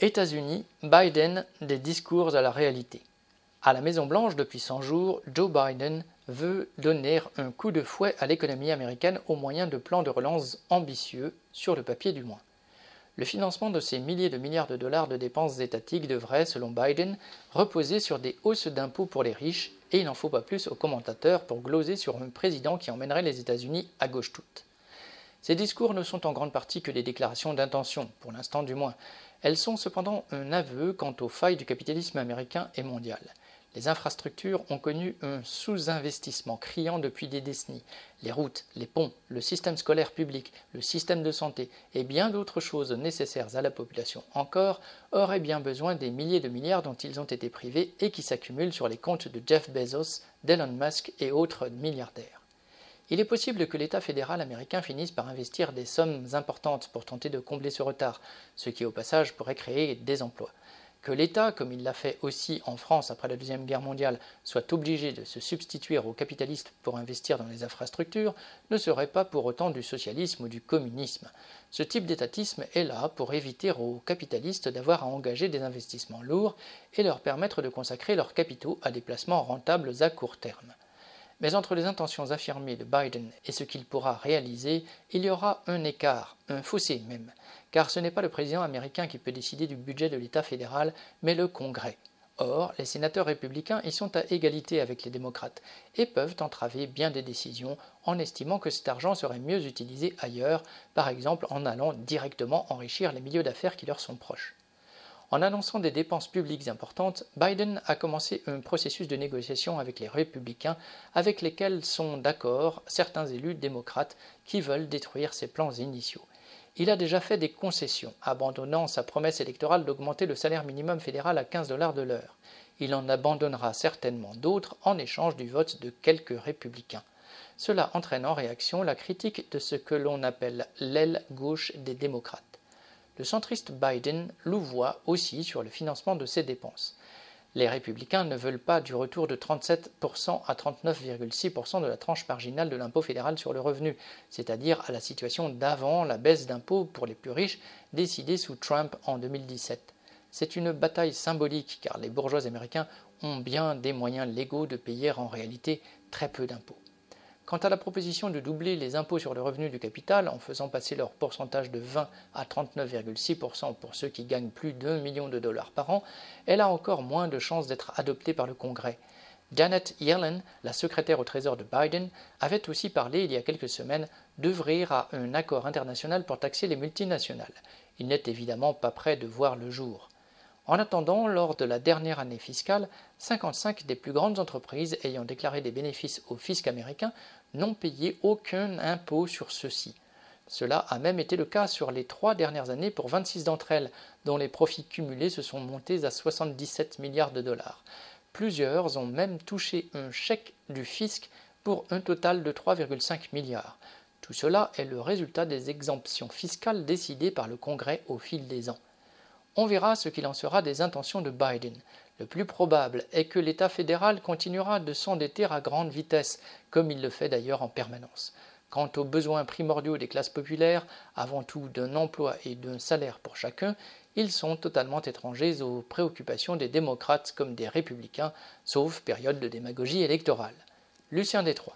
États-Unis, Biden, des discours à la réalité. À la Maison-Blanche, depuis 100 jours, Joe Biden veut donner un coup de fouet à l'économie américaine au moyen de plans de relance ambitieux, sur le papier du moins. Le financement de ces milliers de milliards de dollars de dépenses étatiques devrait, selon Biden, reposer sur des hausses d'impôts pour les riches, et il n'en faut pas plus aux commentateurs pour gloser sur un président qui emmènerait les États-Unis à gauche toute. Ces discours ne sont en grande partie que des déclarations d'intention, pour l'instant du moins. Elles sont cependant un aveu quant aux failles du capitalisme américain et mondial. Les infrastructures ont connu un sous-investissement criant depuis des décennies. Les routes, les ponts, le système scolaire public, le système de santé et bien d'autres choses nécessaires à la population encore auraient bien besoin des milliers de milliards dont ils ont été privés et qui s'accumulent sur les comptes de Jeff Bezos, d'Elon Musk et autres milliardaires. Il est possible que l'État fédéral américain finisse par investir des sommes importantes pour tenter de combler ce retard, ce qui au passage pourrait créer des emplois. Que l'État, comme il l'a fait aussi en France après la Deuxième Guerre mondiale, soit obligé de se substituer aux capitalistes pour investir dans les infrastructures ne serait pas pour autant du socialisme ou du communisme. Ce type d'étatisme est là pour éviter aux capitalistes d'avoir à engager des investissements lourds et leur permettre de consacrer leurs capitaux à des placements rentables à court terme. Mais entre les intentions affirmées de Biden et ce qu'il pourra réaliser, il y aura un écart, un fossé même, car ce n'est pas le président américain qui peut décider du budget de l'État fédéral, mais le Congrès. Or, les sénateurs républicains y sont à égalité avec les démocrates et peuvent entraver bien des décisions en estimant que cet argent serait mieux utilisé ailleurs, par exemple en allant directement enrichir les milieux d'affaires qui leur sont proches. En annonçant des dépenses publiques importantes, Biden a commencé un processus de négociation avec les républicains avec lesquels sont d'accord certains élus démocrates qui veulent détruire ses plans initiaux. Il a déjà fait des concessions, abandonnant sa promesse électorale d'augmenter le salaire minimum fédéral à 15 dollars de l'heure. Il en abandonnera certainement d'autres en échange du vote de quelques républicains. Cela entraîne en réaction la critique de ce que l'on appelle l'aile gauche des démocrates. Le centriste Biden louvoie aussi sur le financement de ses dépenses. Les républicains ne veulent pas du retour de 37% à 39,6% de la tranche marginale de l'impôt fédéral sur le revenu, c'est-à-dire à la situation d'avant la baisse d'impôt pour les plus riches décidée sous Trump en 2017. C'est une bataille symbolique car les bourgeois américains ont bien des moyens légaux de payer en réalité très peu d'impôts. Quant à la proposition de doubler les impôts sur le revenu du capital en faisant passer leur pourcentage de 20 à 39,6% pour ceux qui gagnent plus d'un million de dollars par an, elle a encore moins de chances d'être adoptée par le Congrès. Janet Yellen, la secrétaire au Trésor de Biden, avait aussi parlé il y a quelques semaines d'œuvrir à un accord international pour taxer les multinationales. Il n'est évidemment pas prêt de voir le jour. En attendant, lors de la dernière année fiscale, 55 des plus grandes entreprises ayant déclaré des bénéfices au fisc américain n'ont payé aucun impôt sur ceux-ci. Cela a même été le cas sur les trois dernières années pour 26 d'entre elles, dont les profits cumulés se sont montés à 77 milliards de dollars. Plusieurs ont même touché un chèque du fisc pour un total de 3,5 milliards. Tout cela est le résultat des exemptions fiscales décidées par le Congrès au fil des ans. On verra ce qu'il en sera des intentions de Biden. Le plus probable est que l'État fédéral continuera de s'endetter à grande vitesse, comme il le fait d'ailleurs en permanence. Quant aux besoins primordiaux des classes populaires, avant tout d'un emploi et d'un salaire pour chacun, ils sont totalement étrangers aux préoccupations des démocrates comme des républicains, sauf période de démagogie électorale. Lucien Détroit.